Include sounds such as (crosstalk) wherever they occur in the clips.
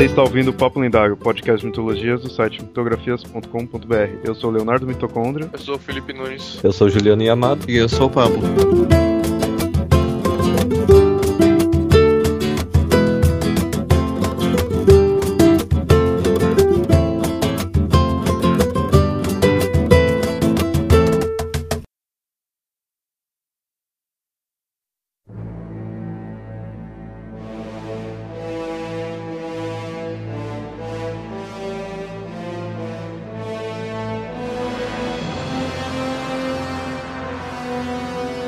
Você está ouvindo o Papo Lendário, podcast de mitologias do site mitografias.com.br. Eu sou Leonardo Mitocôndria. Eu sou o Felipe Nunes. Eu sou Juliano Yamato. E eu sou o Pablo.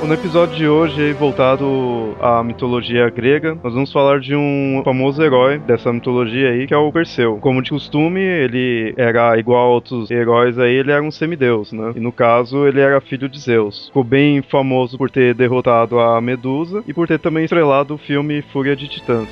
No episódio de hoje, voltado à mitologia grega, nós vamos falar de um famoso herói dessa mitologia aí, que é o Perseu. Como de costume, ele era igual a outros heróis aí, ele era um semideus, né? E no caso, ele era filho de Zeus. Ficou bem famoso por ter derrotado a Medusa e por ter também estrelado o filme Fúria de Titãs.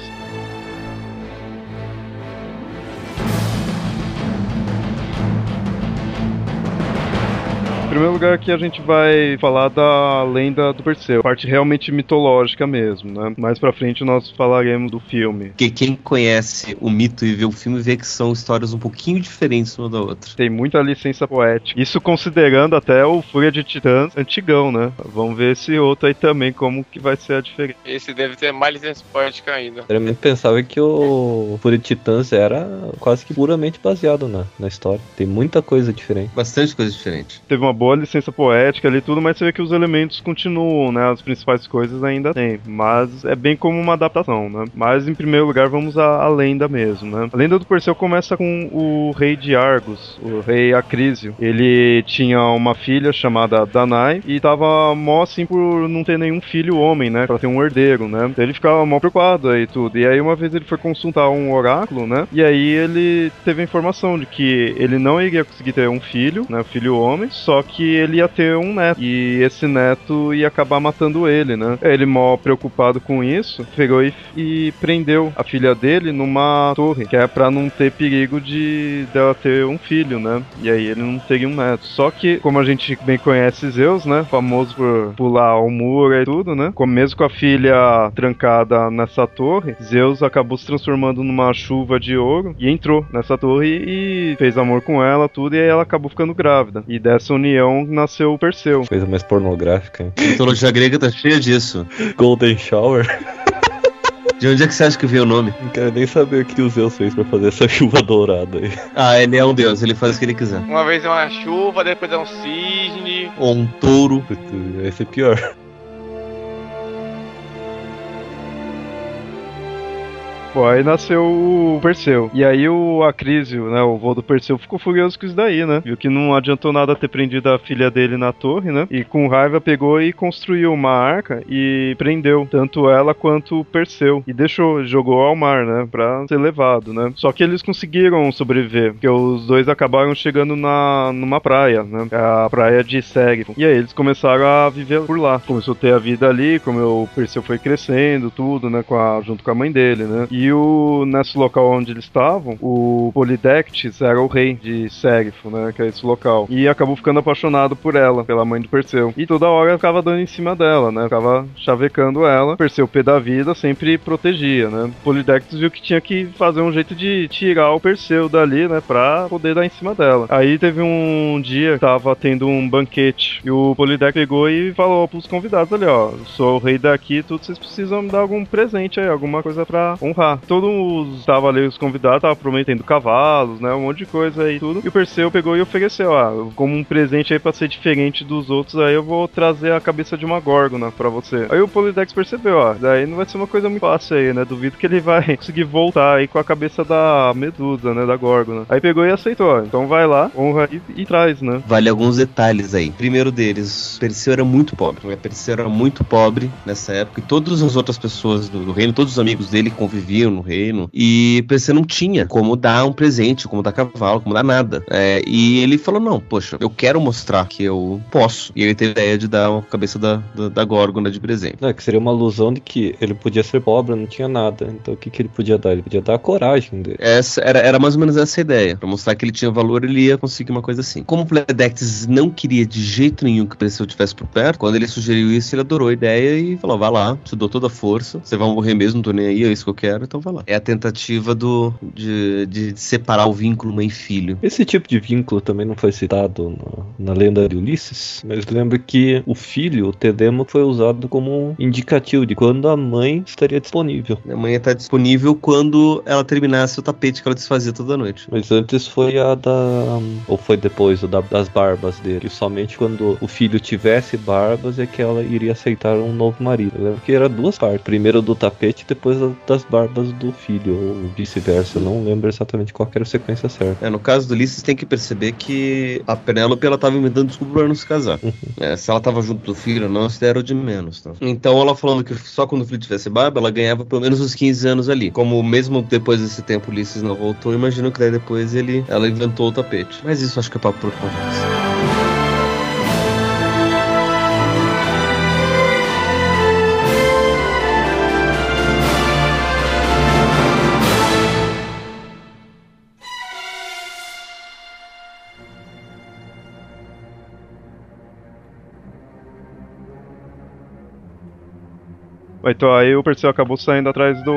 Primeiro lugar aqui a gente vai falar da lenda do Perseu, parte realmente mitológica mesmo, né? Mais pra frente nós falaremos do filme. Porque quem conhece o mito e vê o filme vê que são histórias um pouquinho diferentes uma da outra. Tem muita licença poética. Isso considerando até o Fúria de Titãs antigão, né? Vamos ver esse outro aí também, como que vai ser a diferença. Esse deve ter mais licença poética ainda. Eu pensava que o Fúria de Titãs era quase que puramente baseado na, na história. Tem muita coisa diferente. Bastante coisa diferente. Teve uma boa licença poética ali e tudo, mas você vê que os elementos continuam, né? As principais coisas ainda tem. Mas é bem como uma adaptação, né? Mas em primeiro lugar vamos à, à lenda mesmo, né? A lenda do Perseu começa com o rei de Argos, o rei Acrísio. Ele tinha uma filha chamada Danai e tava mó assim por não ter nenhum filho homem, né? Pra ter um herdeiro, né? Então ele ficava mó preocupado aí tudo. E aí uma vez ele foi consultar um oráculo, né? E aí ele teve a informação de que ele não iria conseguir ter um filho, né? Filho homem, só que ele ia ter um neto. E esse neto ia acabar matando ele, né? Ele, mó preocupado com isso, pegou e, e prendeu a filha dele numa torre, que é pra não ter perigo de dela ter um filho, né? E aí ele não teria um neto. Só que, como a gente bem conhece Zeus, né? Famoso por pular o muro e tudo, né? Mesmo com a filha trancada nessa torre, Zeus acabou se transformando numa chuva de ouro e entrou nessa torre e fez amor com ela, tudo, e aí ela acabou ficando grávida. E dessa união nasceu o Perseu. Coisa mais pornográfica. hein? A mitologia grega tá cheia disso. Golden Shower. De onde é que você acha que veio o nome? Não quero nem saber o que o Zeus fez pra fazer essa (laughs) chuva dourada aí. Ah, ele é um deus, ele faz o que ele quiser. Uma vez é uma chuva, depois é um cisne. Ou um touro. Vai ser pior. Pô, aí nasceu o Perseu. E aí o Acrísio, né, o vô do Perseu, ficou furioso com isso daí, né? Viu que não adiantou nada ter prendido a filha dele na torre, né? E com raiva pegou e construiu uma arca e prendeu tanto ela quanto o Perseu. E deixou, jogou ao mar, né? Pra ser levado, né? Só que eles conseguiram sobreviver, porque os dois acabaram chegando na, numa praia, né? A praia de Ségifo. E aí eles começaram a viver por lá. Começou a ter a vida ali, como o Perseu foi crescendo, tudo, né? Com a, junto com a mãe dele, né? E o, nesse local onde eles estavam, o Polidectes era o rei de Serifo, né? Que é esse local. E acabou ficando apaixonado por ela, pela mãe do Perseu. E toda hora ficava dando em cima dela, né? Ficava chavecando ela. Perseu, pé da vida, sempre protegia, né? Polidectes viu que tinha que fazer um jeito de tirar o Perseu dali, né? Pra poder dar em cima dela. Aí teve um dia que tava tendo um banquete. E o Polidectes pegou e falou pros convidados ali, ó. Sou o rei daqui, tudo, vocês precisam me dar algum presente aí, alguma coisa pra honrar. Todos estavam ali, os convidados estavam prometendo cavalos, né? Um monte de coisa aí tudo. E o Perseu pegou e ofereceu, ah, como um presente aí pra ser diferente dos outros, aí eu vou trazer a cabeça de uma górgona pra você. Aí o Polidex percebeu, ó, daí não vai ser uma coisa muito fácil aí, né? Duvido que ele vai (laughs) conseguir voltar aí com a cabeça da Medusa, né? Da górgona. Aí pegou e aceitou, ó. Então vai lá, honra e, e traz, né? Vale alguns detalhes aí. Primeiro deles, Perseu era muito pobre. né? Perseu era muito pobre nessa época e todas as outras pessoas do, do reino, todos os amigos dele conviviam no reino e Perseu não tinha como dar um presente, como dar cavalo, como dar nada. É, e ele falou: Não, poxa, eu quero mostrar que eu posso. E ele teve a ideia de dar a cabeça da, da, da Górgona de presente. Não, é que seria uma alusão de que ele podia ser pobre, não tinha nada. Então o que, que ele podia dar? Ele podia dar a coragem dele. Essa era, era mais ou menos essa a ideia. Pra mostrar que ele tinha valor, ele ia conseguir uma coisa assim. Como o Pledectes não queria de jeito nenhum que Perseu estivesse por perto, quando ele sugeriu isso, ele adorou a ideia e falou: Vai lá, te dou toda a força, você vai morrer mesmo, não tô nem aí, é isso que eu quero. Então vai lá. É a tentativa do, de, de separar o vínculo mãe e filho. Esse tipo de vínculo também não foi citado na, na lenda de Ulisses, mas lembro que o filho, o Telemo, foi usado como um indicativo de quando a mãe estaria disponível. A mãe está disponível quando ela terminasse o tapete que ela desfazia toda noite. Mas antes foi a da. Ou foi depois, o da, das barbas dele. Que somente quando o filho tivesse barbas é que ela iria aceitar um novo marido. Eu lembro que era duas partes. Primeiro do tapete, depois das barbas do filho, ou vice-versa. Não lembro exatamente qual era a sequência certa. É, no caso do Ulisses, tem que perceber que a Penélope ela tava inventando desculpa pra não se casar. Uhum. É, se ela tava junto do filho não, isso era o de menos. Tá? Então ela falando que só quando o filho tivesse barba, ela ganhava pelo menos uns 15 anos ali. Como mesmo depois desse tempo Ulisses não voltou, imagino que daí depois ele, ela inventou o tapete. Mas isso acho que é papo por conversa. Então aí o Perseu acabou saindo atrás do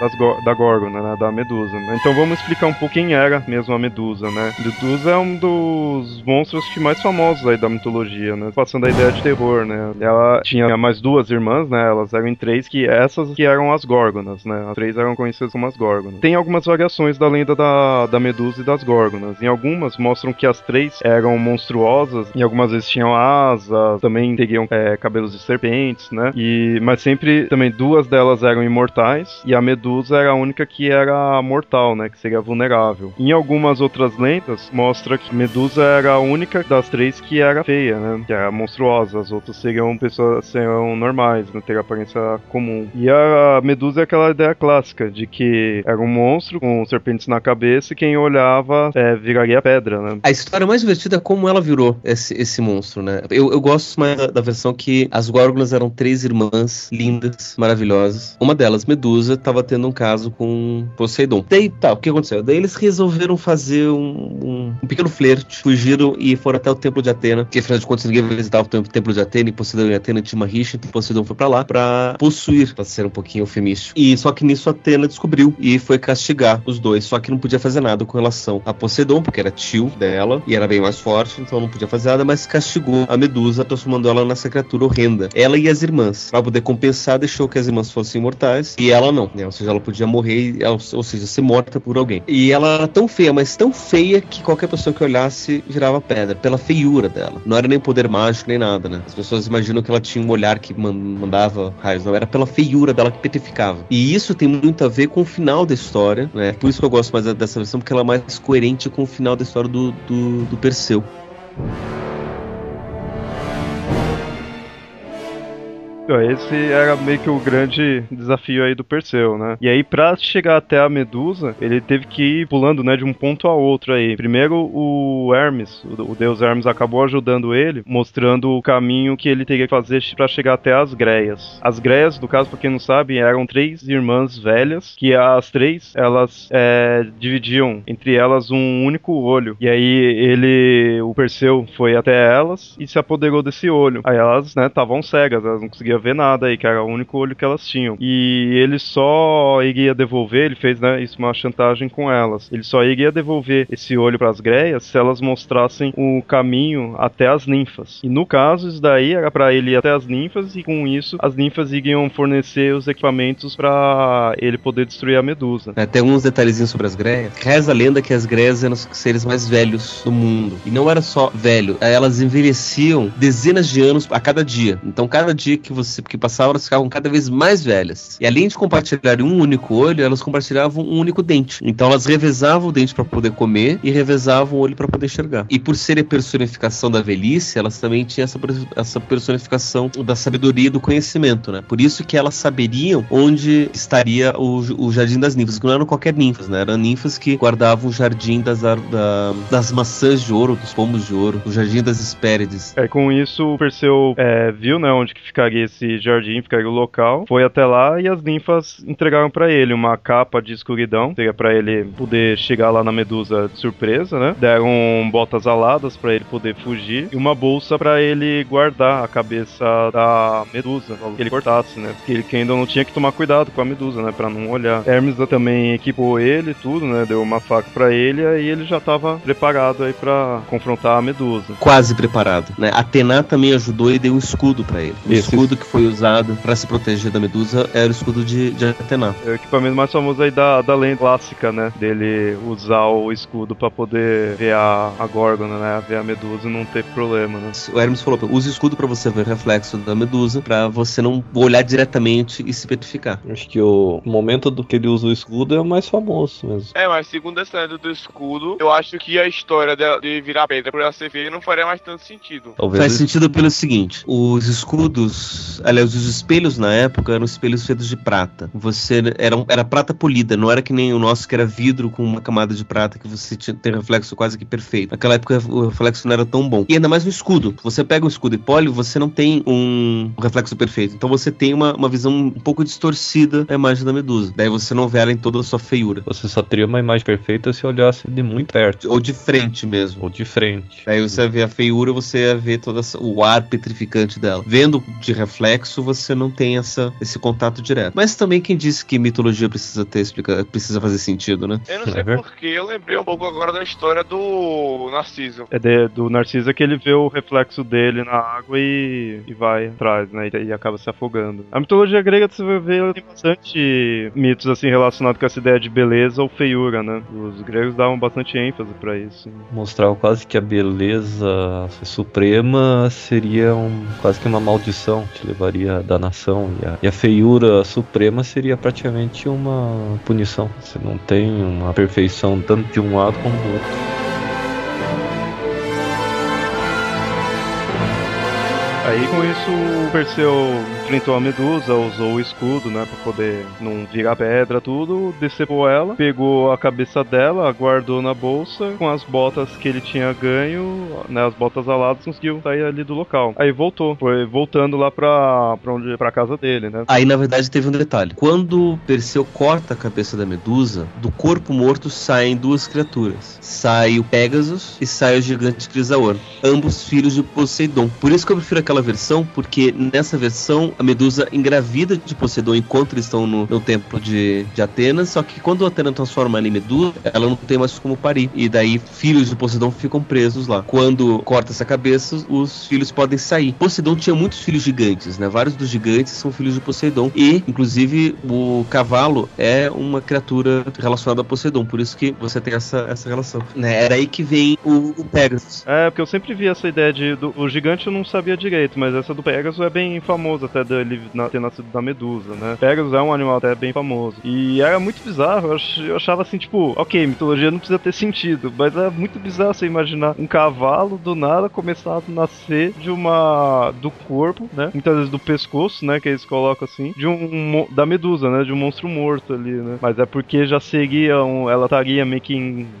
das, da Gorgona, né, da Medusa. Então vamos explicar um pouco quem era mesmo a Medusa, né? Medusa é um dos monstros mais famosos aí da mitologia, né? Passando a ideia de terror, né? Ela tinha mais duas irmãs, né? Elas eram em três, que essas que eram as Górgonas, né? As três eram conhecidas como as Górgonas. Tem algumas variações da lenda da, da Medusa e das Górgonas. Em algumas mostram que as três eram monstruosas, em algumas vezes tinham asas, também teriam é, cabelos de serpentes, né? E, mas sempre também duas delas eram imortais e a Medusa era a única que era mortal, né? Que seria vulnerável. Em algumas outras lendas, mostra que Medusa era a única das três que era feia, né? Que era monstruosa. As outras seriam pessoas seriam normais, né? Ter aparência comum. E a Medusa é aquela ideia clássica de que era um monstro com serpentes na cabeça e quem olhava é, viraria pedra, né? A história mais divertida é como ela virou esse, esse monstro, né? Eu, eu gosto mais da, versão que as Górgonas eram três irmãs lindas maravilhosas. Uma delas, Medusa, estava tendo um caso com Poseidon. Daí, tá, o que aconteceu? Daí eles resolveram fazer um, um, pequeno flerte, fugiram e foram até o Templo de Atena, que afinal de contas ninguém visitava o Templo de Atena e Poseidon e Atena tinha uma rixa, então Poseidon foi para lá para possuir, para ser um pouquinho eufemístico. E só que nisso Atena descobriu e foi castigar os dois, só que não podia fazer nada com relação a Poseidon, porque era tio dela e era bem mais forte, então não podia fazer nada, mas castigou a Medusa, transformando ela nessa criatura horrenda. Ela e as irmãs, para poder compensar deixou que as irmãs fossem imortais e ela não, né? Ou seja, ela podia morrer, ou seja, ser morta por alguém. E ela era tão feia, mas tão feia que qualquer pessoa que olhasse virava pedra, pela feiura dela. Não era nem poder mágico nem nada, né? As pessoas imaginam que ela tinha um olhar que mandava raios, não, era pela feiura dela que petrificava. E isso tem muito a ver com o final da história, né? Por isso que eu gosto mais dessa versão, porque ela é mais coerente com o final da história do, do, do Perseu. Esse era meio que o grande desafio aí do Perseu, né? E aí, pra chegar até a Medusa, ele teve que ir pulando, né, de um ponto a outro aí. Primeiro, o Hermes, o deus Hermes, acabou ajudando ele, mostrando o caminho que ele teria que fazer para chegar até as Greias. As Greias, no caso, pra quem não sabe, eram três irmãs velhas, que as três, elas é, dividiam entre elas um único olho. E aí, ele, o Perseu, foi até elas e se apoderou desse olho. Aí elas, né, estavam cegas, elas não conseguiam ver nada aí, que era o único olho que elas tinham. E ele só iria devolver, ele fez né, isso uma chantagem com elas. Ele só iria devolver esse olho para as greias se elas mostrassem o caminho até as ninfas. E no caso, isso daí era para ele ir até as ninfas e com isso as ninfas iriam fornecer os equipamentos para ele poder destruir a Medusa. É, tem uns detalhezinhos sobre as greias. Reza a lenda que as greias eram os seres mais velhos do mundo. E não era só velho, elas envelheciam dezenas de anos a cada dia. Então cada dia que você que passavam, elas ficavam cada vez mais velhas. E além de compartilharem um único olho, elas compartilhavam um único dente. Então elas revezavam o dente para poder comer e revezavam o olho para poder enxergar. E por serem a personificação da velhice, elas também tinham essa, essa personificação da sabedoria e do conhecimento, né? Por isso que elas saberiam onde estaria o, o jardim das ninfas, que não eram qualquer ninfas, né? Eram ninfas que guardavam o jardim das, da, das maçãs de ouro, dos pomos de ouro, o jardim das Hespérides. É, com isso o Perseu é, viu, né, onde que ficaria esse jardim, ficaria o local, foi até lá e as ninfas entregaram pra ele uma capa de escuridão, seria pra ele poder chegar lá na Medusa de surpresa, né? Deram botas aladas pra ele poder fugir e uma bolsa pra ele guardar a cabeça da Medusa, que ele cortasse, né? Porque ele que ainda não tinha que tomar cuidado com a Medusa, né? Pra não olhar. Hermes também equipou ele tudo, né? Deu uma faca pra ele e ele já tava preparado aí pra confrontar a Medusa. Quase preparado, né? Atena também ajudou e deu um escudo pra ele. Esse- escudo que foi usado pra se proteger da Medusa era o escudo de, de Atena. É o equipamento mais famoso aí da, da lenda clássica, né? Dele usar o escudo pra poder ver a, a Gorgona, né? Ver a Medusa e não ter problema, né? O Hermes falou, use o escudo pra você ver o reflexo da Medusa, pra você não olhar diretamente e se petrificar. Acho que o momento do que ele usa o escudo é o mais famoso mesmo. É, mas segundo essa lenda do escudo, eu acho que a história dela de virar pedra por ela ser feia não faria mais tanto sentido. Talvez Faz ele- sentido pelo seguinte: os escudos, aliás, os espelhos na época eram espelhos feitos de prata. Você era, era prata polida, não era que nem o nosso que era vidro com uma camada de prata que você tinha, tem reflexo quase que perfeito. Naquela época o reflexo não era tão bom. E ainda mais no escudo. Você pega um escudo e pole, você não tem um reflexo perfeito. Então você tem uma, uma visão um pouco distorcida da imagem da Medusa. Daí você não vê ela em toda a sua feiura. Você só teria uma imagem perfeita se olhasse de muito perto. Ou de frente mesmo. Ou de frente. Aí você vê a feiura, você ia ver todo o ar petrificante dela. Vendo de reflexo, você não tem essa, esse contato direto. Mas também quem disse que mitologia precisa ter explica, precisa fazer sentido, né? Eu não É sei verdade. porquê, eu lembrei um pouco agora da história do Narciso. É de- do Narcisa que ele vê o reflexo dele na água e, e vai atrás, né? E, e acaba se afogando. A mitologia grega, você vai ver, tem bastante mitos assim relacionados com essa ideia de beleza ou feiura, né? Os gregos davam bastante ênfase pra isso. Mostrava quase que a beleza suprema seria um, quase que uma maldição, levaria à danação. E a, e a feiura suprema seria praticamente uma punição. Você não tem uma perfeição tanto de um lado como do outro. Aí com isso o Perseu enfrentou a Medusa, usou o escudo, né, pra poder não virar pedra, tudo, decepou ela, pegou a cabeça dela, guardou na bolsa, com as botas que ele tinha ganho, né, as botas aladas, conseguiu sair ali do local. Aí voltou, foi voltando lá pra, pra, onde, pra casa dele, né. Aí, na verdade, teve um detalhe. Quando Perseu corta a cabeça da Medusa, do corpo morto saem duas criaturas. Sai o Pegasus e sai o gigante Crisaor. Ambos filhos de Poseidon. Por isso que eu prefiro aquela versão, porque nessa versão a Medusa engravida de Poseidon enquanto eles estão no, no templo de, de Atenas. Só que quando Atena transforma ela em Medusa, ela não tem mais como parir. E daí filhos de Poseidon ficam presos lá. Quando corta essa cabeça, os filhos podem sair. Poseidon tinha muitos filhos gigantes, né? Vários dos gigantes são filhos de Poseidon. E, inclusive, o cavalo é uma criatura relacionada a Poseidon. Por isso que você tem essa, essa relação. Né? Era aí que vem o, o Pegasus. É, porque eu sempre vi essa ideia de. Do, o gigante eu não sabia direito, mas essa do Pegasus é bem famosa, até dele na- ter nascido da Medusa, né? Pegasus é um animal até bem famoso. E era muito bizarro, eu, ach- eu achava assim, tipo, ok, mitologia não precisa ter sentido, mas é muito bizarro você imaginar um cavalo do nada começar a nascer de uma. do corpo, né? Muitas vezes do pescoço, né? Que eles colocam assim, de um. da Medusa, né? De um monstro morto ali, né? Mas é porque já seria um. Ela estaria meio que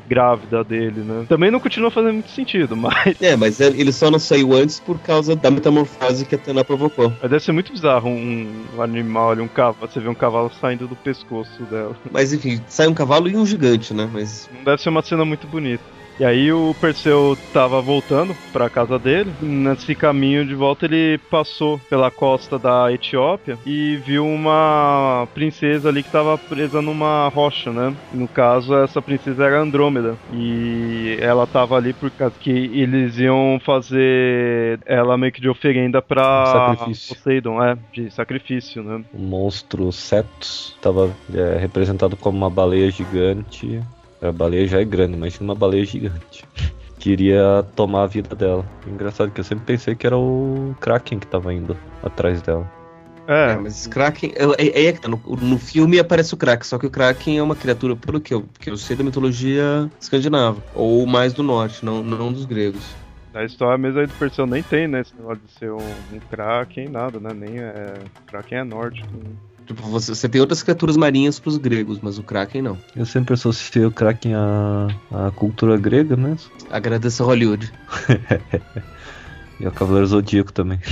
grávida dele, né? Também não continua fazendo muito sentido, (laughs) mas. É, mas ele só não saiu antes por causa da metamorfose que a Atena provocou. Mas deve ser muito bizarro um, um animal ali, um cavalo. Você vê um cavalo saindo do pescoço dela. Mas enfim, sai um cavalo e um gigante, né? Mas Não deve ser uma cena muito bonita. E aí o Perseu tava voltando pra casa dele. Nesse caminho de volta ele passou pela costa da Etiópia e viu uma princesa ali que tava presa numa rocha, né? No caso, essa princesa era Andrômeda. E ela tava ali por causa que eles iam fazer ela meio que de oferenda Sacrifício. Poseidon, é, de sacrifício, né? O monstro Cetus estava representado como uma baleia gigante. A baleia já é grande, mas uma baleia gigante. Queria tomar a vida dela. Engraçado que eu sempre pensei que era o Kraken que tava indo atrás dela. É, É, mas Kraken. É, é, é que tá, no, no filme aparece o Kraken, só que o Kraken é uma criatura, pelo que eu, que eu sei da mitologia escandinava. Ou mais do norte, não, não dos gregos. A história mesmo aí do Perseu nem tem, né? Esse negócio de ser um, um Kraken, nada, né? Nem é. Kraken é nórdico. né? Tipo, você, você tem outras criaturas marinhas pros gregos, mas o Kraken não. Eu sempre associei o Kraken à, à cultura grega mesmo. Agradeço a Hollywood. (laughs) E ao Cavaleiro Zodíaco também. (laughs)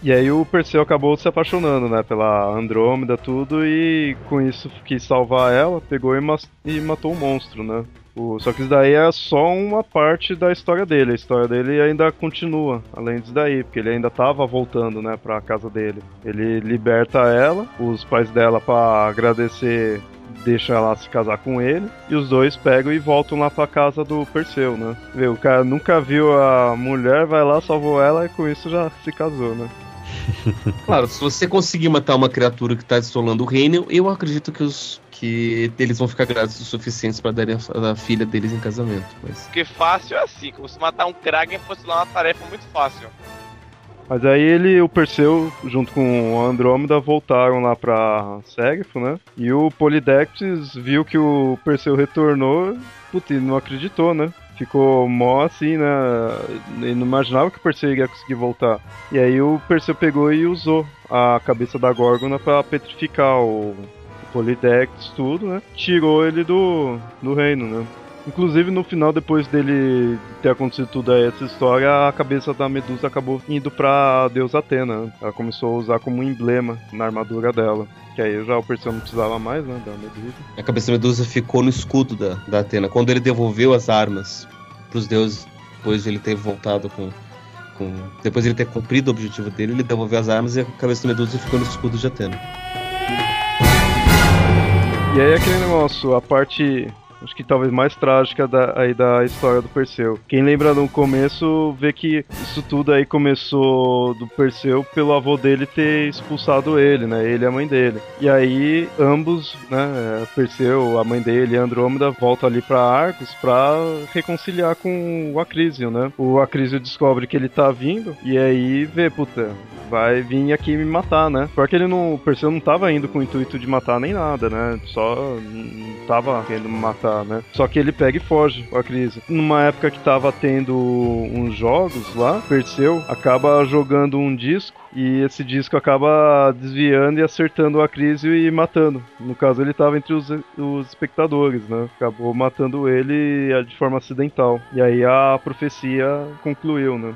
E aí o Perseu acabou se apaixonando, né, pela Andrômeda, tudo, e com isso quis salvar ela, pegou e, mas- e matou o monstro, né. O- só que isso daí é só uma parte da história dele. A história dele ainda continua, além disso daí, porque ele ainda tava voltando, né, pra casa dele. Ele liberta ela, os pais dela, pra agradecer, deixa ela se casar com ele, e os dois pegam e voltam lá pra casa do Perseu, né. Vê, o cara nunca viu a mulher, vai lá, salvou ela e com isso já se casou, né. (laughs) Claro, se você conseguir matar uma criatura que tá assolando o reino, eu acredito que os que eles vão ficar gratos o suficientes pra darem a, a filha deles em casamento. Mas Porque fácil é assim, como se matar um Kraken fosse lá uma tarefa muito fácil. Mas aí ele, o Perseu, junto com a Andrômeda, voltaram lá pra Ségrifo, né? E o Polydectes viu que o Perseu retornou, putz, não acreditou, né? Ficou mó assim, né? Ele não imaginava que o Perseu iria conseguir voltar. E aí o Perseu pegou e usou a cabeça da Górgona pra petrificar o, Polydectes, tudo, né? Tirou ele do, do reino, né? Inclusive, no final, depois dele ter acontecido tudo aí, essa história, a cabeça da Medusa acabou indo pra deusa Atena. Ela começou a usar como emblema na armadura dela. Que aí já o Perseu não precisava mais, né, da Medusa. a cabeça da Medusa ficou no escudo da, da Atena. Quando ele devolveu as armas pros deuses, depois de ele ter voltado com. com depois de ele ter cumprido o objetivo dele, ele devolveu as armas e a cabeça da Medusa ficou no escudo de Atena. E aí aquele negócio, a parte acho que talvez mais trágica da, aí da história do Perseu. Quem lembra no começo vê que isso tudo aí começou do Perseu pelo avô dele ter expulsado ele, né? Ele e a mãe dele. E aí ambos, né, Perseu, a mãe dele e Andrômeda voltam ali pra Arcos pra reconciliar com o Acrísio, né? O Acrísio descobre que ele tá vindo e aí vê, puta, vai vir aqui me matar, né? Porque ele não, o Perseu não tava indo com o intuito de matar nem nada, né? Só não tava querendo matar, né? Só que ele pega e foge, o Acrísio. Numa época que tava tendo uns jogos lá, Perseu acaba jogando um disco e esse disco acaba desviando e acertando o Acrísio e matando. No caso, ele tava entre os, os espectadores, né? Acabou matando ele de forma acidental. E aí a profecia concluiu, né?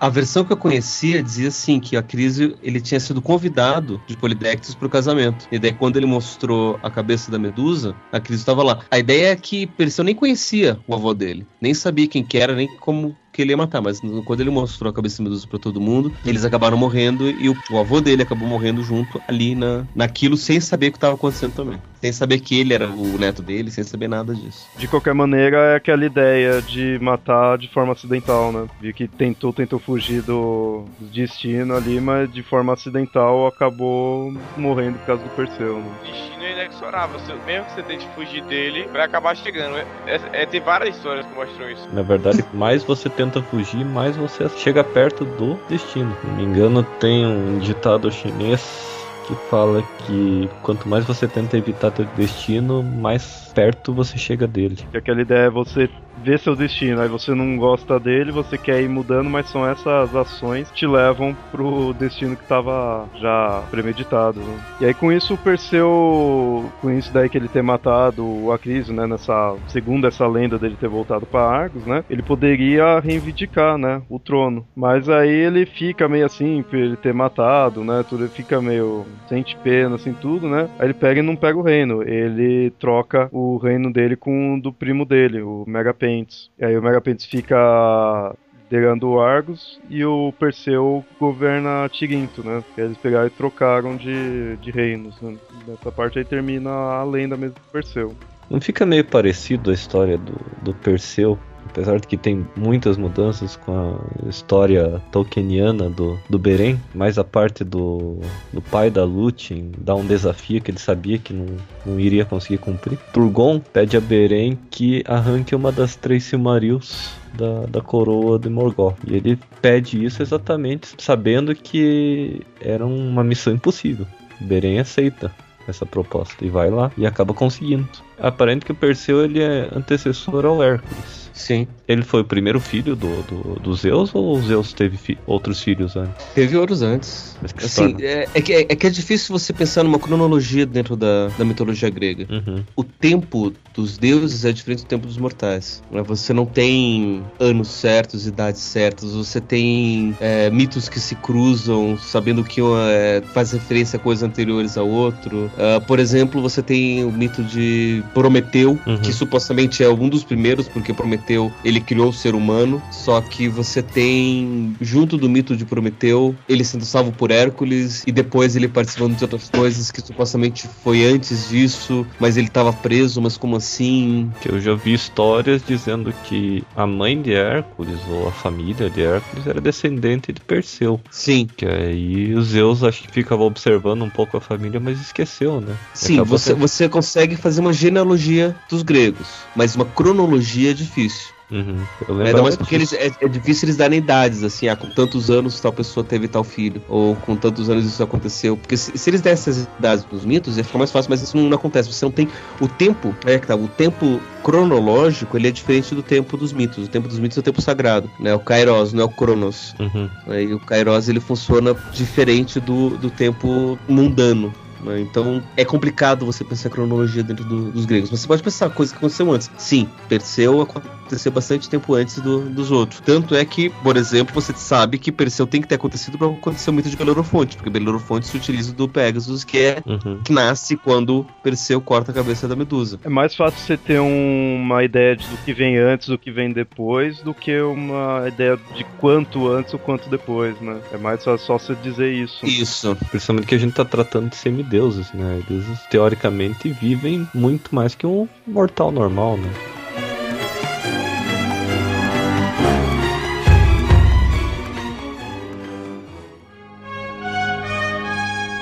A versão que eu conhecia dizia assim que a crise ele tinha sido convidado de Polidectes para o casamento. E daí quando ele mostrou a cabeça da Medusa, a crise estava lá. A ideia é que Perseu nem conhecia o avô dele, nem sabia quem que era, nem como que ele ia matar, mas quando ele mostrou a cabeça Medusa para todo mundo, eles acabaram morrendo e o, o avô dele acabou morrendo junto ali na, naquilo sem saber o que estava acontecendo também. Sem saber que ele era o neto dele, sem saber nada disso. De qualquer maneira, é aquela ideia de matar de forma acidental, né? Vi que tentou, tentou fugir do destino ali, mas de forma acidental acabou morrendo por causa do Perseu, né? O destino é inexorável. Você- mesmo que você tente fugir dele, vai acabar chegando. É, é- é- tem várias histórias que mostram isso. Na verdade, mais você tenta fugir, mais você chega perto do destino. Se não me engano, tem um ditado chinês que fala que quanto mais você tenta evitar teu destino, mais perto você chega dele. Que aquela ideia é você ver seu destino, aí você não gosta dele, você quer ir mudando, mas são essas ações que te levam pro destino que tava já premeditado. né? E aí com isso o Perseu, com isso daí que ele ter matado o Acrisio, né, nessa segundo essa lenda dele ter voltado para Argos, né, ele poderia reivindicar, né, o trono. Mas aí ele fica meio assim, por ele ter matado, né, tudo ele fica meio sente pena assim tudo, né? Aí ele pega e não pega o reino, ele troca o reino dele com o do primo dele, o Megapentes. E aí o Megapentes fica liderando Argos e o Perseu governa Tirinto, né? Eles pegaram e trocaram de, de reinos. Né? Nessa parte aí termina a lenda mesmo do Perseu. Não fica meio parecido a história do, do Perseu? Apesar de que tem muitas mudanças com a história tolkieniana do, do Beren, mas a parte do, do pai da Lúthien dá um desafio que ele sabia que não, não iria conseguir cumprir. Turgon pede a Beren que arranque uma das três Silmarils da, da coroa de Morgoth. E ele pede isso exatamente sabendo que era uma missão impossível. Beren aceita essa proposta e vai lá e acaba conseguindo. Aparente que o Perseu ele é antecessor ao Hércules. Sim. Ele foi o primeiro filho do, do, do Zeus ou o Zeus teve fi outros filhos antes? Teve outros antes. Assim, é, é, que, é, é, que é difícil você pensar numa cronologia dentro da, da mitologia grega. Uhum. O tempo dos deuses é diferente do tempo dos mortais. Né? Você não tem anos certos, idades certas, você tem é, mitos que se cruzam, sabendo que é, faz referência a coisas anteriores a outro. Uh, por exemplo, você tem o mito de Prometeu, uhum. que supostamente é um dos primeiros, porque Prometeu ele criou o ser humano. Só que você tem, junto do mito de Prometeu, ele sendo salvo por Hércules e depois ele participando de outras coisas que supostamente foi antes disso, mas ele estava preso, mas como assim? Que eu já vi histórias dizendo que a mãe de Hércules ou a família de Hércules era descendente de Perseu. Sim. Que aí os Zeus acho que ficava observando um pouco a família, mas esqueceu, né? Sim, você, você consegue fazer uma genealogia dos gregos, mas uma cronologia é difícil. Uhum. Ainda mais porque eles, é, é, difícil eles darem idades, assim, ah, com tantos anos tal pessoa teve tal filho, ou com tantos anos isso aconteceu. Porque se, se eles dessem essas idades dos mitos, ia ficar mais fácil, mas isso não, não acontece. Você não tem. O tempo, é que tá, o tempo cronológico ele é diferente do tempo dos mitos. O tempo dos mitos é o tempo sagrado, né? O Kairos, não é o Cronos. Uhum. E o Kairos ele funciona diferente do, do tempo mundano. Né? Então é complicado você pensar a cronologia dentro do, dos gregos. Você pode pensar coisa que aconteceu antes. Sim, Perseu aconteceu bastante tempo antes do, dos outros. Tanto é que, por exemplo, você sabe que Perseu tem que ter acontecido para acontecer o mito de Belerofonte, porque Belerofonte se utiliza do Pegasus, que é uhum. que nasce quando Perseu corta a cabeça da Medusa. É mais fácil você ter um, uma ideia de, do que vem antes, do que vem depois, do que uma ideia de quanto antes ou quanto depois, né? É mais só, só você dizer isso. Isso. Principalmente que a gente tá tratando de semideuses, né? Eles teoricamente vivem muito mais que um mortal normal, né?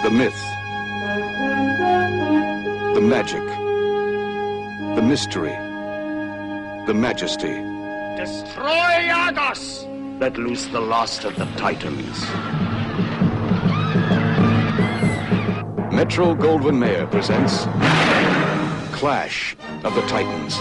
the myth, the magic, the mystery, the majesty. Destroy Argos! Let loose the last of the Titans. Metro Goldwyn Mayer presents Clash of the Titans.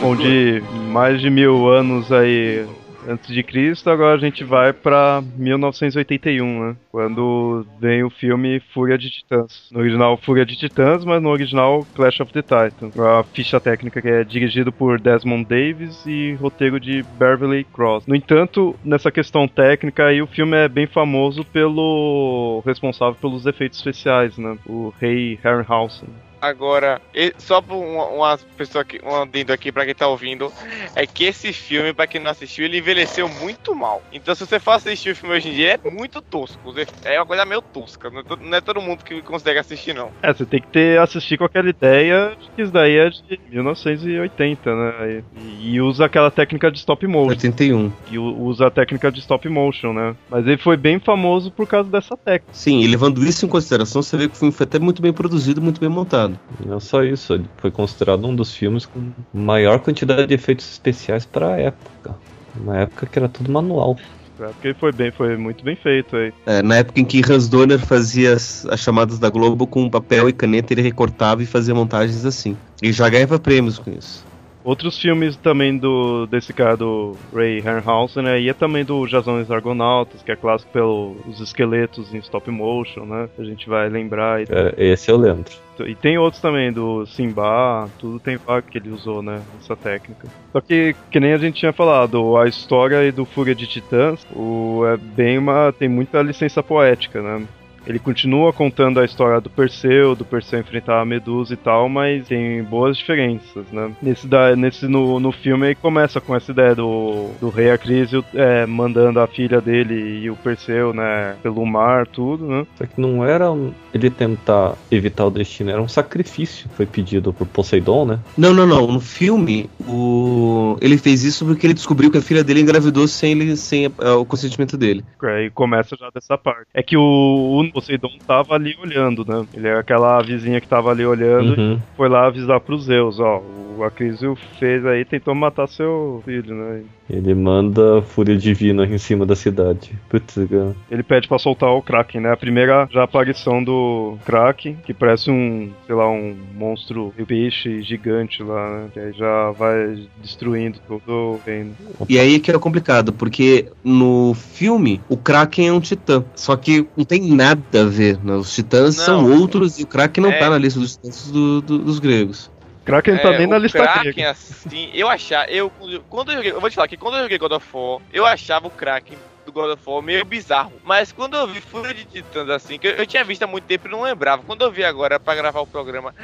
Bom, de mais de mil anos aí antes de Cristo, agora a gente vai para 1981, né? Quando vem o filme Fúria de Titãs. No original Fúria de Titãs, mas no original Clash of the Titans. A ficha técnica que é dirigido por Desmond Davis e roteiro de Beverly Cross. No entanto, nessa questão técnica aí o filme é bem famoso pelo responsável pelos efeitos especiais, né? O Rei Harryhausen. Agora, só pra uma, uma pessoa aqui, um adendo aqui pra quem tá ouvindo, é que esse filme, pra quem não assistiu, ele envelheceu muito mal. Então, se você for assistir o filme hoje em dia, é muito tosco. É uma coisa meio tosca. Não é, todo, não é todo mundo que consegue assistir, não. É, você tem que ter assistir com aquela ideia de que isso daí é de 1980, né? E, e usa aquela técnica de stop motion. 81. E usa a técnica de stop motion, né? Mas ele foi bem famoso por causa dessa técnica. Sim, e levando isso em consideração, você vê que o filme foi até muito bem produzido, muito bem montado. Não só isso, ele foi considerado um dos filmes com maior quantidade de efeitos especiais para a época. Uma época que era tudo manual. É, porque foi bem, foi muito bem feito aí. É, na época em que Hans Donner fazia as, as, chamadas da Globo com papel e caneta, ele recortava e fazia montagens assim. E já ganhava prêmios com isso. Outros filmes também do desse cara do Ray Harryhausen, né? E é também do Jason e os Argonautas, que é clássico pelos esqueletos em stop motion, né? A gente vai lembrar. E... É, esse eu lembro. E tem outros também, do Simba, tudo tem que ele usou, né? Essa técnica. Só que, que nem a gente tinha falado, a história do Fúria de Titãs o, é bem uma. tem muita licença poética, né? Ele continua contando a história do Perseu, do Perseu enfrentar a Medusa e tal, mas tem boas diferenças, né? Nesse, da, nesse no, no filme ele começa com essa ideia do, do rei Acrísio é, mandando a filha dele e o Perseu, né, pelo mar, tudo, né? Só que não era ele tentar evitar o destino, era um sacrifício que foi pedido por Poseidon, né? Não, não, não. No filme, o... ele fez isso porque ele descobriu que a filha dele engravidou sem, ele, sem o consentimento dele. É, e começa já dessa parte. É que o, o Poseidon tava ali olhando, né? Ele é aquela vizinha que tava ali olhando uhum. e foi lá avisar pros Zeus, ó, o Acrisio fez aí, tentou matar seu filho, né? Ele manda fúria divina em cima da cidade. Putz, cara. Ele pede pra soltar o Kraken, né? A primeira já aparição do Kraken, que parece um, sei lá, um monstro peixe gigante lá, né? Que aí já vai destruindo todo o reino. E aí que é complicado, porque no filme o Kraken é um titã. Só que não tem nada a ver. Né? Os titãs Não. são outros e o Kraken não É. tá na lista dos titãs do- do- dos gregos. Kraken tá É, nem na lista Kraken, grega. assim, eu achava, eu, quando eu joguei, eu vou te falar que quando eu joguei God of War, eu achava o Kraken do God of War meio bizarro. Mas quando eu vi Fúria de Titãs, assim, que eu, eu tinha visto há muito tempo e não lembrava. Quando eu vi agora pra gravar o programa,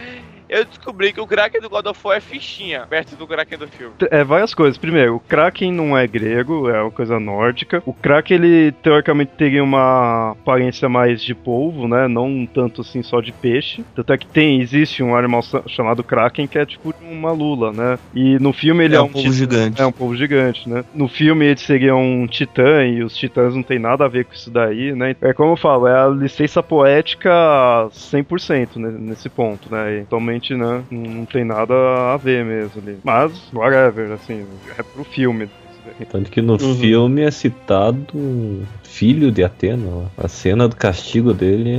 eu descobri que o Kraken do God of War é fichinha, perto do Kraken do filme. É várias coisas. Primeiro, o Kraken não é grego, é uma coisa nórdica. O Kraken, ele teoricamente teria uma aparência mais de polvo, né? Não tanto assim só de peixe. Tanto é que tem, existe um animal chamado Kraken que é tipo uma lula, né? E no filme ele é é, um um povo titã- gigante. É um povo gigante, né? No filme ele seria um titã e os titãs não tem nada a ver com isso daí, né? É como eu falo, é a licença poética 100% né, nesse ponto, né? E totalmente, né? Não, tem nada a ver mesmo ali. Mas, whatever, assim, é pro filme. Tanto que no Uhum. filme é citado filho de Atena. A cena do castigo dele,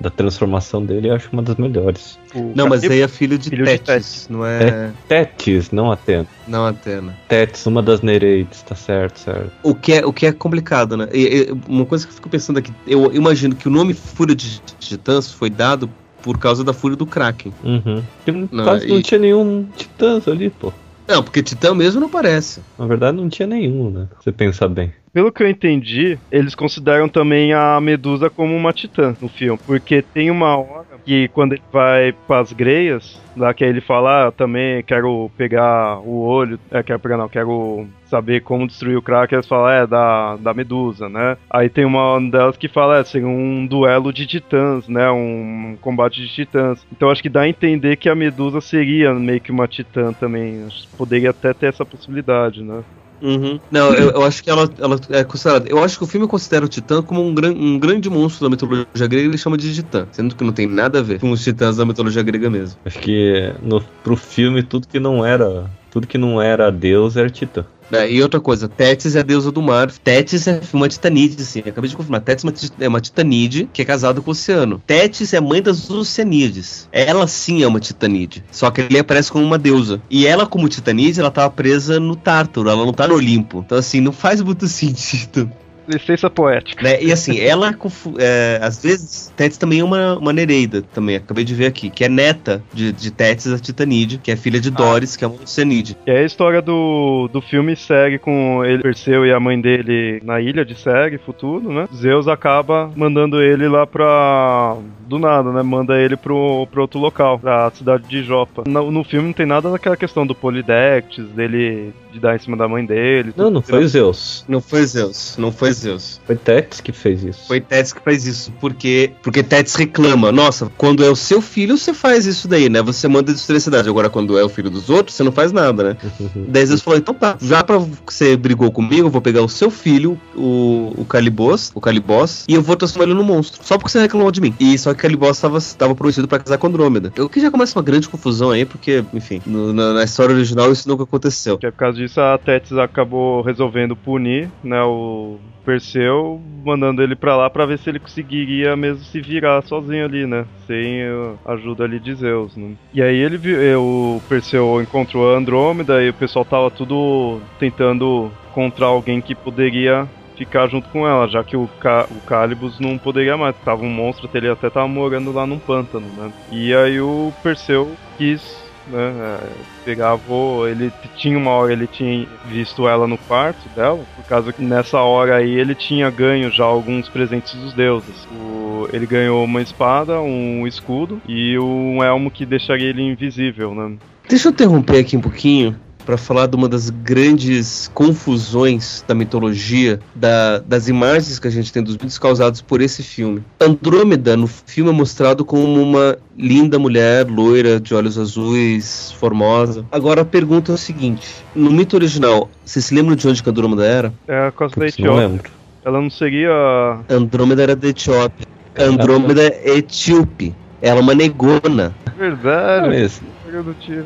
da transformação dele, eu acho uma das melhores. O Não, mas aí é filho de Filho de Tétis, não é, Tétis, não Atena. não Atena. Tétis, uma das Nereides, tá certo, certo. O que é, o que é complicado, né? E- e uma coisa que eu fico pensando aqui, eu imagino que o nome Fúria de Titãs foi dado por causa da fúria do Kraken. Uhum. Não, quase e- não tinha nenhum titãs ali, pô. Não, porque Titã mesmo não parece. Na verdade, não tinha nenhum, né? Você pensar bem. Pelo que eu entendi, eles consideram também a Medusa como uma titã no filme. Porque tem uma hora que quando ele vai pras greias, lá que ele fala, ah, também quero pegar o olho, é, quero pegar não, quero saber como destruir o Kraken, eles falam, é, da, da Medusa, né? Aí tem uma delas que fala, é, seria um duelo de titãs, né? Um combate de titãs. Então acho que dá a entender que a Medusa seria meio que uma titã também. Poderia até ter essa possibilidade, né? Não, eu, eu acho que ela, ela é considerada. Eu acho que o filme considera o Titã como um, gran, um grande monstro da mitologia grega e ele chama de Titã, sendo que não tem nada a ver com os titãs da mitologia grega mesmo. Acho que no, pro filme, tudo que não era. Tudo que não era Deus era Titã. É, e outra coisa, Tétis é a deusa do mar. Tétis é uma titanídea, sim. Acabei de confirmar. Tétis é uma é uma titanídea que é casada com o oceano. Tétis é mãe das oceanídeas. Ela sim é uma titanídea. Só que ele aparece como uma deusa. E ela, como titanídea, ela tava presa no Tártaro. Ela não tá no Olimpo. Então, assim, não faz muito (laughs) sentido. Licença poética. né? E assim, ela, é, às vezes, Tétis também é uma, uma Nereida, também, acabei de ver aqui, que é neta de, de Tétis, a Titanide, que é filha de Doris, que é uma Oceanide. E aí a história do, do filme segue com ele, Perseu e a mãe dele na ilha de Seg, futuro, né? Zeus acaba mandando ele lá pra. Do nada, né? Manda ele pro, pro outro local, pra cidade de Jopa. No, no filme não tem nada daquela questão do Polidectes, dele de dar em cima da mãe dele. Não, não foi Zeus. Não foi Zeus, não foi Zeus. Foi Tétis que fez isso. Foi Tétis que faz isso, porque porque Tétis reclama, nossa, quando é o seu filho, você faz isso daí, né? Você manda destruir a cidade. Agora, quando é o filho dos outros, você não faz nada, né? (laughs) Daí Zeus falou, então tá, já pra você brigou comigo, eu vou pegar o seu filho, o, o Calibos, o Calibos, e eu vou transformar ele num monstro. Só porque você reclamou de mim. E só que Calibos tava, tava prometido pra casar com Andrômeda. O que já começa uma grande confusão aí, porque, enfim, no- na, na história original isso nunca aconteceu. Que é por causa disso a Tétis acabou resolvendo punir, né, o Perseu, mandando ele pra lá pra ver se ele conseguiria mesmo se virar sozinho ali, né, sem uh, ajuda ali de Zeus, né. E aí ele eh, o Perseu encontrou a Andrômeda e o pessoal tava tudo tentando encontrar alguém que poderia ficar junto com ela, já que o, Ca o Calibus não poderia mais, tava um monstro, ele até tava morando lá num pântano, né. E aí o Perseu quis né? é, Pegava, ele tinha uma hora ele tinha visto ela no quarto dela, por causa que nessa hora aí ele tinha ganho já alguns presentes dos deuses. O- ele ganhou uma espada, um escudo e um elmo que deixaria ele invisível, né? Deixa eu interromper aqui um pouquinho para falar de uma das grandes confusões da mitologia, da- das imagens que a gente tem dos mitos causados por esse filme. Andrômeda no filme é mostrado como uma linda mulher, loira, de olhos azuis, formosa. Agora a pergunta é o seguinte: no mito original, vocês se lembram de onde que Andrômeda era? É a costa da Etiópia. lembro. Ela não seria. Andrômeda era da Etiópia. Andrômeda é etíope. Ela é uma negona. Verdade. não tinha-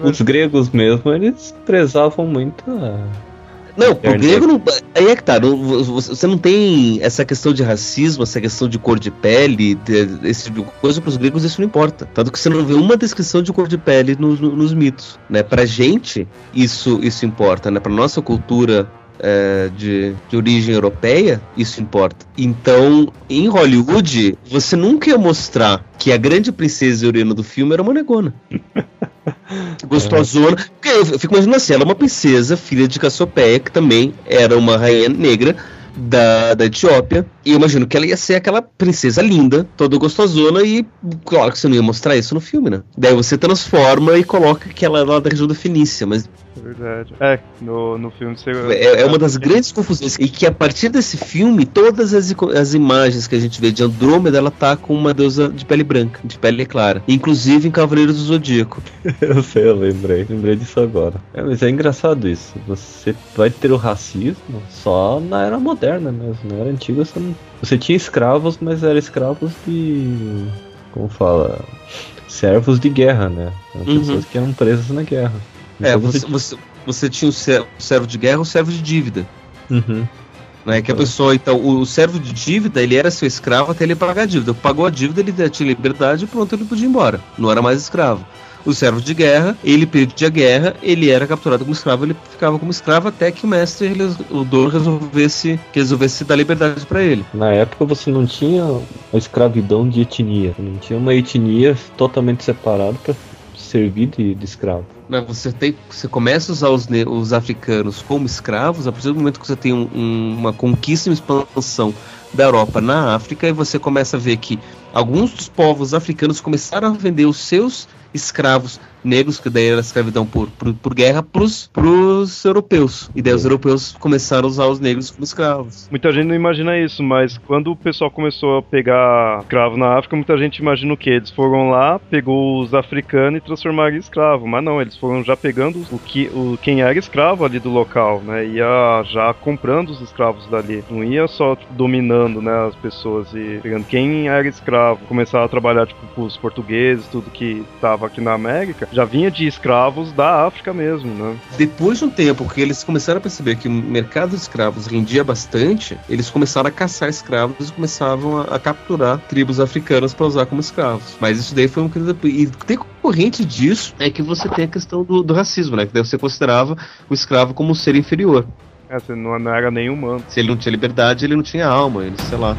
os gregos mesmo, eles prezavam muito a... Não, pro grego não. Aí é que tá. Não, você não tem essa questão de racismo, essa questão de cor de pele, de, esse tipo de coisa. Pros gregos isso não importa. Tanto que você não vê uma descrição de cor de pele nos, nos mitos. Né? Pra gente, isso, isso importa. Né? Pra nossa cultura é, de, de, origem europeia, isso importa. Então, em Hollywood, você nunca ia mostrar que a grande princesa Eurena do filme era uma negona. (laughs) Gostosona. Porque eu fico imaginando assim, ela é uma princesa, filha de Cassiopeia, que também era uma rainha negra da, da Etiópia. E eu imagino que ela ia ser aquela princesa linda, toda gostosona, e claro que você não ia mostrar isso no filme, né? Daí você transforma e coloca que ela é lá da região da Fenícia, mas. Verdade. É, no, no filme você. É, é uma das grandes confusões. E que a partir desse filme, todas as, as imagens que a gente vê de Andrômeda, ela tá com uma deusa de pele branca, de pele clara. Inclusive em Cavaleiros do Zodíaco. (laughs) eu sei, eu lembrei. Lembrei disso agora. É, mas é engraçado isso. Você vai ter o racismo só na era moderna mesmo. Na era antiga você não você tinha escravos, mas eram escravos de. Como fala? Servos de guerra, né? Eram uhum. pessoas que eram presas na guerra. É, então é, você, você, você, tinha o servo de guerra e o servo de dívida. Uhum. Né, que a pessoa, então, o, servo de dívida, ele era seu escravo até ele pagar a dívida. Pagou a dívida, ele tinha liberdade e pronto, ele podia ir embora. Não era mais escravo o servo de guerra, ele perdia a guerra, ele era capturado como escravo, ele ficava como escravo até que o mestre, o dono resolvesse, resolvesse dar liberdade para ele. Na época você não tinha a escravidão de etnia, não tinha uma etnia totalmente separada para servir de, de escravo. Não, você, tem, você começa a usar os, os africanos como escravos a partir do momento que você tem um, um, uma conquista e uma expansão da Europa na África e você começa a ver que alguns dos povos africanos começaram a vender os seus escravos negros, que daí era escravidão por, por, por guerra, pros, pros europeus. E daí os europeus começaram a usar os negros como escravos. Muita gente não imagina isso, mas quando o pessoal começou a pegar escravo na África, muita gente imagina o que? Eles foram lá, pegou os africanos e transformaram em escravo. Mas não, eles foram já pegando o que, o, quem era escravo ali do local, né? Ia já comprando os escravos dali. Não ia só dominando, né, as pessoas e pegando quem era escravo. Começaram a trabalhar, tipo, com os portugueses, tudo que tava aqui na América já vinha de escravos da África mesmo, né? Depois de um tempo que eles começaram a perceber que o mercado de escravos rendia bastante, eles começaram a caçar escravos e começavam a, a capturar tribos africanas para usar como escravos. Mas isso daí foi um e tem corrente disso é que você tem a questão do, do racismo, né? Que daí você considerava o escravo como um ser inferior. É, você não, não era nem humano. Se ele não tinha liberdade, ele não tinha alma, ele, sei lá.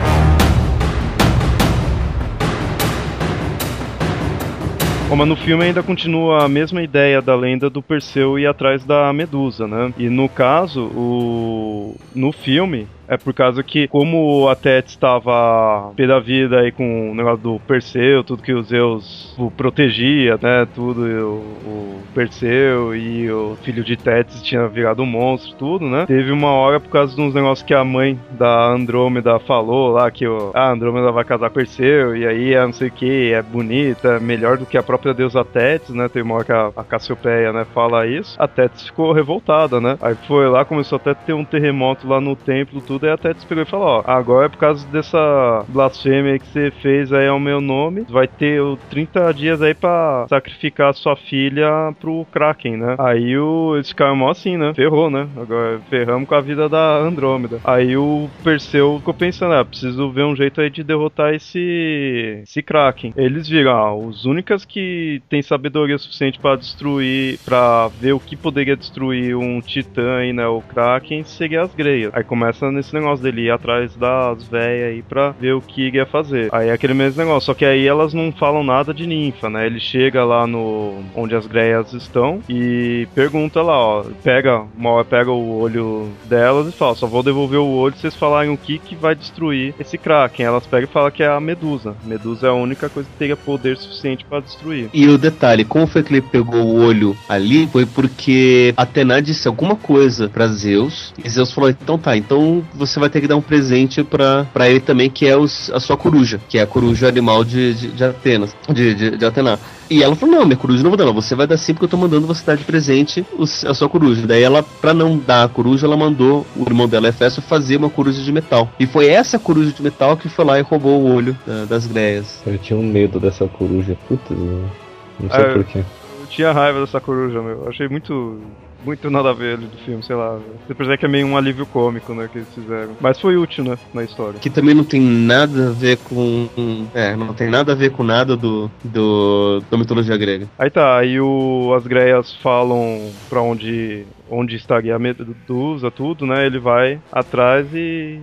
Bom, mas no filme ainda continua a mesma ideia da lenda do Perseu ir atrás da Medusa, né? E no caso, o no filme, é por causa que, como a Tete estava pé da vida aí com o negócio do Perseu, tudo que os Zeus o protegia, né? Tudo, o, o Perseu e o filho de Tétis tinha virado um monstro, tudo, né? Teve uma hora por causa de uns negócios que a mãe da Andrômeda falou lá, que o, a Andrômeda vai casar com Perseu, e aí é não sei o que, é bonita, é melhor do que a própria deusa Tétis, né? Tem uma hora que a, a Cassiopeia, né, fala isso. A Tétis ficou revoltada, né? Aí foi lá, começou até a ter um terremoto lá no templo, tudo e até te pegou e falou, ó, agora é por causa dessa blasfêmia que você fez aí ao meu nome, vai ter 30 dias aí pra sacrificar sua filha pro Kraken, né? Aí o, eles ficaram mó assim, né? Ferrou, né? Agora ferramos com a vida da Andrômeda. Aí o Perseu ficou pensando, ah, preciso ver um jeito aí de derrotar esse, esse Kraken. Eles viram, ah, os únicas que tem sabedoria suficiente para destruir, para ver o que poderia destruir um titã aí, né? O Kraken, seria as Greias. Aí começa nesse esse negócio dele ir atrás das véias aí pra ver o que ia fazer. Aí é aquele mesmo negócio, só que aí elas não falam nada de ninfa, né? Ele chega lá no onde as greias estão e pergunta lá, ó, pega, hora pega o olho delas e fala, só vou devolver o olho se vocês falarem o que que vai destruir esse Kraken. Elas pegam e falam que é a Medusa. Medusa é a única coisa que teria poder suficiente para destruir. E o detalhe, como foi que ele pegou o olho ali? Foi porque Atena disse alguma coisa para Zeus e Zeus falou, então tá, então você vai ter que dar um presente para ele também, que é os, a sua coruja, que é a coruja animal de, de, de Atenas, de, de, de Atena. E ela falou: Não, minha coruja não vou dar, não. Você vai dar sim porque eu tô mandando você dar de presente os, a sua coruja. Daí ela, pra não dar a coruja, ela mandou o irmão dela, Efésio, fazer uma coruja de metal. E foi essa coruja de metal que foi lá e roubou o olho da, das greias. Eu tinha um medo dessa coruja. Putz, não sei é, porquê. Eu tinha raiva dessa coruja, meu. Eu achei muito muito nada a ver ali do filme, sei lá. Você percebe que é meio um alívio cômico, né, que eles fizeram. Mas foi útil, né, na história. Que também não tem nada a ver com. É, não tem nada a ver com nada do, do da mitologia grega. Aí tá, aí o, as greias falam pra onde onde estaria a Medusa, tudo, né? Ele vai atrás e,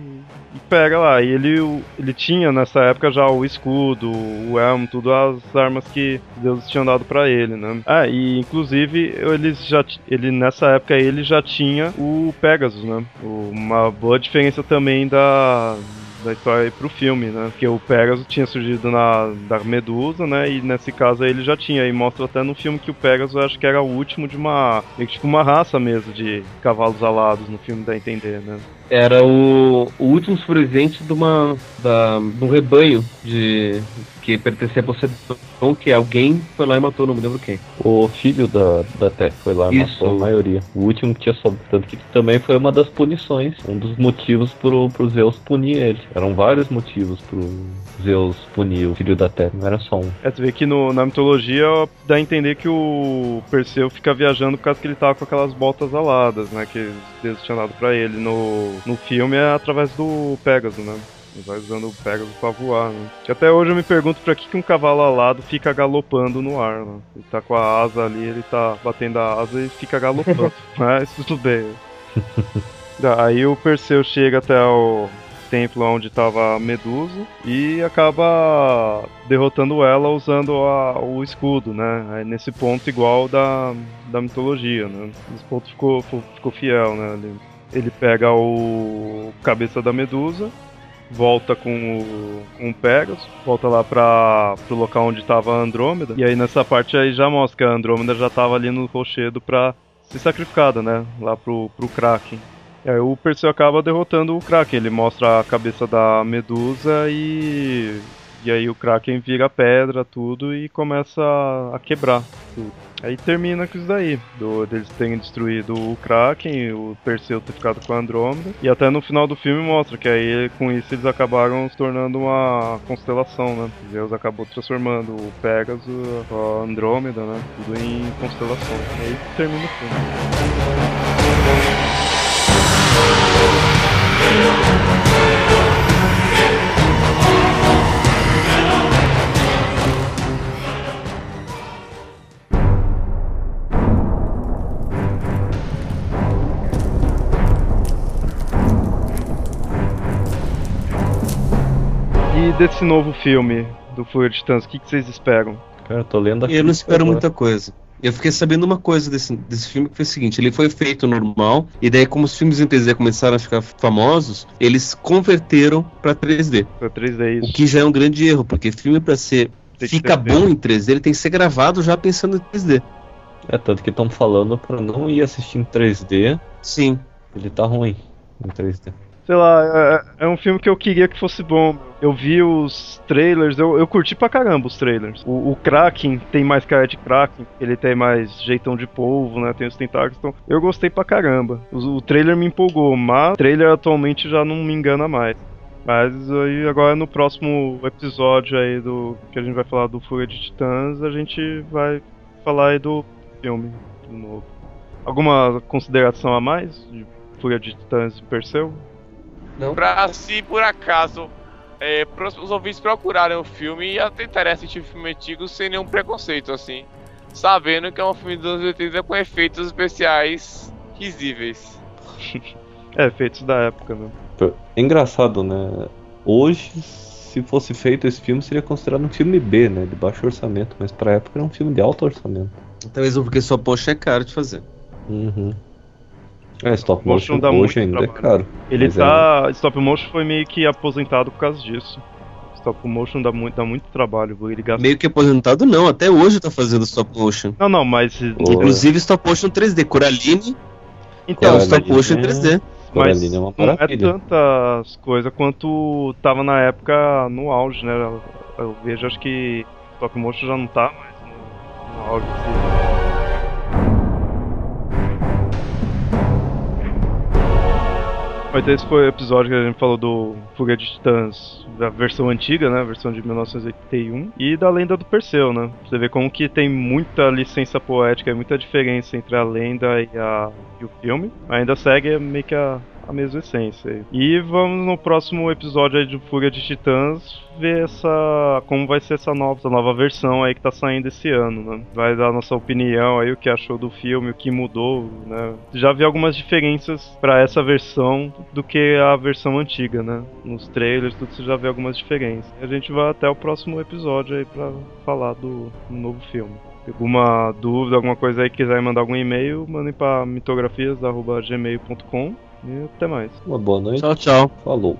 e, pega lá. E ele, ele tinha nessa época já o escudo, o elmo, tudo as armas que Deus tinha dado para ele, né? Ah, e inclusive eles já ele nessa época ele já tinha o Pegasus, né? Uma boa diferença também da da história pro filme, né? Porque o Pegasus tinha surgido na da Medusa, né? E nesse caso ele já tinha. E mostra até no filme que o Pegasus acho que era o último de uma. tipo uma raça mesmo de cavalos alados no filme dá a entender, né? Era o, o último sobrevivente de uma. Da, de um rebanho de. que pertencia a Poseidon, que alguém foi lá e matou, não me lembro quem. O filho da, da Té foi lá e matou a maioria. O último que tinha sobrado. Tanto que também foi uma das punições. Um dos motivos pro, pro Zeus punir ele. Eram vários motivos pro Zeus punir o filho da Terra, não era só um. É, você vê que no, na mitologia dá a entender que o Perseu fica viajando por causa que ele tava com aquelas botas aladas, né? Que Deus tinha dado pra ele. No, no filme é através do Pegasus, né? Ele vai usando o Pegasus pra voar, né? Que até hoje eu me pergunto pra que, que um cavalo alado fica galopando no ar, né? Ele tá com a asa ali, ele tá batendo a asa e fica galopando. (laughs) Mas tudo bem. Aí o Perseu chega até o, templo onde estava a Medusa e acaba derrotando ela usando a, o escudo, né? Aí nesse ponto igual da, da mitologia, né? Esse ponto ficou, ficou fiel, né? Ele, ele pega o cabeça da Medusa, volta com o, com o Pegasus, volta lá para pro local onde estava a Andrômeda, e aí nessa parte aí já mostra que a Andrômeda já estava ali no rochedo para ser sacrificada, né? Lá pro, pro Kraken. É, o Perseu acaba derrotando o Kraken. Ele mostra a cabeça da Medusa e. E aí o Kraken vira pedra, tudo, e começa a quebrar tudo. Aí termina com isso daí, do, deles terem destruído o Kraken, o Perseu ter ficado com a Andrômeda. E até no final do filme mostra que aí com isso eles acabaram se tornando uma constelação, né? Deus acabou transformando o Pegasus, a Andrômeda, né? Tudo em constelação. Aí termina o filme. Desse novo filme do Fúria de Titãs, o que, que vocês esperam? Cara, eu tô lendo aqui. Eu não espero muita coisa. Eu fiquei sabendo uma coisa desse, desse filme que foi o seguinte: ele foi feito normal, e daí, como os filmes em 3D começaram a ficar famosos, eles converteram pra 3D. Pra 3D, isso. O que já é um grande erro, porque filme pra ser. Fica bom em 3D, ele tem que ser gravado já pensando em 3D. É, tanto que estão falando pra não ir assistir em 3D. Sim. Ele tá ruim em 3D sei lá, é, é, um filme que eu queria que fosse bom. Eu vi os trailers, eu, eu curti pra caramba os trailers. O, o Kraken tem mais cara de Kraken, ele tem mais jeitão de polvo, né? Tem os tentáculos, então eu gostei pra caramba. O, o trailer me empolgou, mas o trailer atualmente já não me engana mais. Mas aí agora no próximo episódio aí do que a gente vai falar do Fúria de Titãs, a gente vai falar aí do filme novo. Alguma consideração a mais de Fúria de Titãs e Perseu? Não. Pra se por acaso é, os ouvintes procurarem o filme e tentarem assistir filme antigo sem nenhum preconceito, assim. Sabendo que é um filme dos anos 80 com efeitos especiais risíveis. (laughs) é, efeitos da época, né? Engraçado, né? Hoje, se fosse feito esse filme, seria considerado um filme B, né? De baixo orçamento, mas pra época era um filme de alto orçamento. Talvez porque só poxa é caro de fazer. Uhum. É, stop motion, motion dá ainda é trabalho. é caro. Ele tá. É... Stop motion foi meio que aposentado por causa disso. Stop motion dá muito, dá muito trabalho. Ele gasta... Meio que aposentado não, até hoje tá fazendo stop motion. Não, não, mas. Inclusive stop motion 3D. Coraline. Então, Coraline stop motion é... 3D. Mas é não é tantas coisas quanto tava na época no auge, né? Eu, eu vejo, acho que stop motion já não tá mais no, no auge. Assim. Mas esse foi o episódio que a gente falou do Fuga de Titãs, da versão antiga, né? A versão de 1981. E da lenda do Perseu, né? Você vê como que tem muita licença poética e muita diferença entre a lenda e, a, e o filme. Ainda segue meio que a, a mesma essência. E vamos no próximo episódio aí de Fuga de Titãs ver essa como vai ser essa nova, essa nova versão aí que tá saindo esse ano, né? Vai dar nossa opinião aí o que achou do filme, o que mudou, né? Já vi algumas diferenças para essa versão do que a versão antiga, né? Nos trailers, tudo você já vê algumas diferenças. A gente vai até o próximo episódio aí para falar do novo filme. Alguma dúvida, alguma coisa aí, quiser mandar algum e-mail, mandem para mitografias.gmail.com e até mais. Uma boa noite. Tchau, tchau. Falou.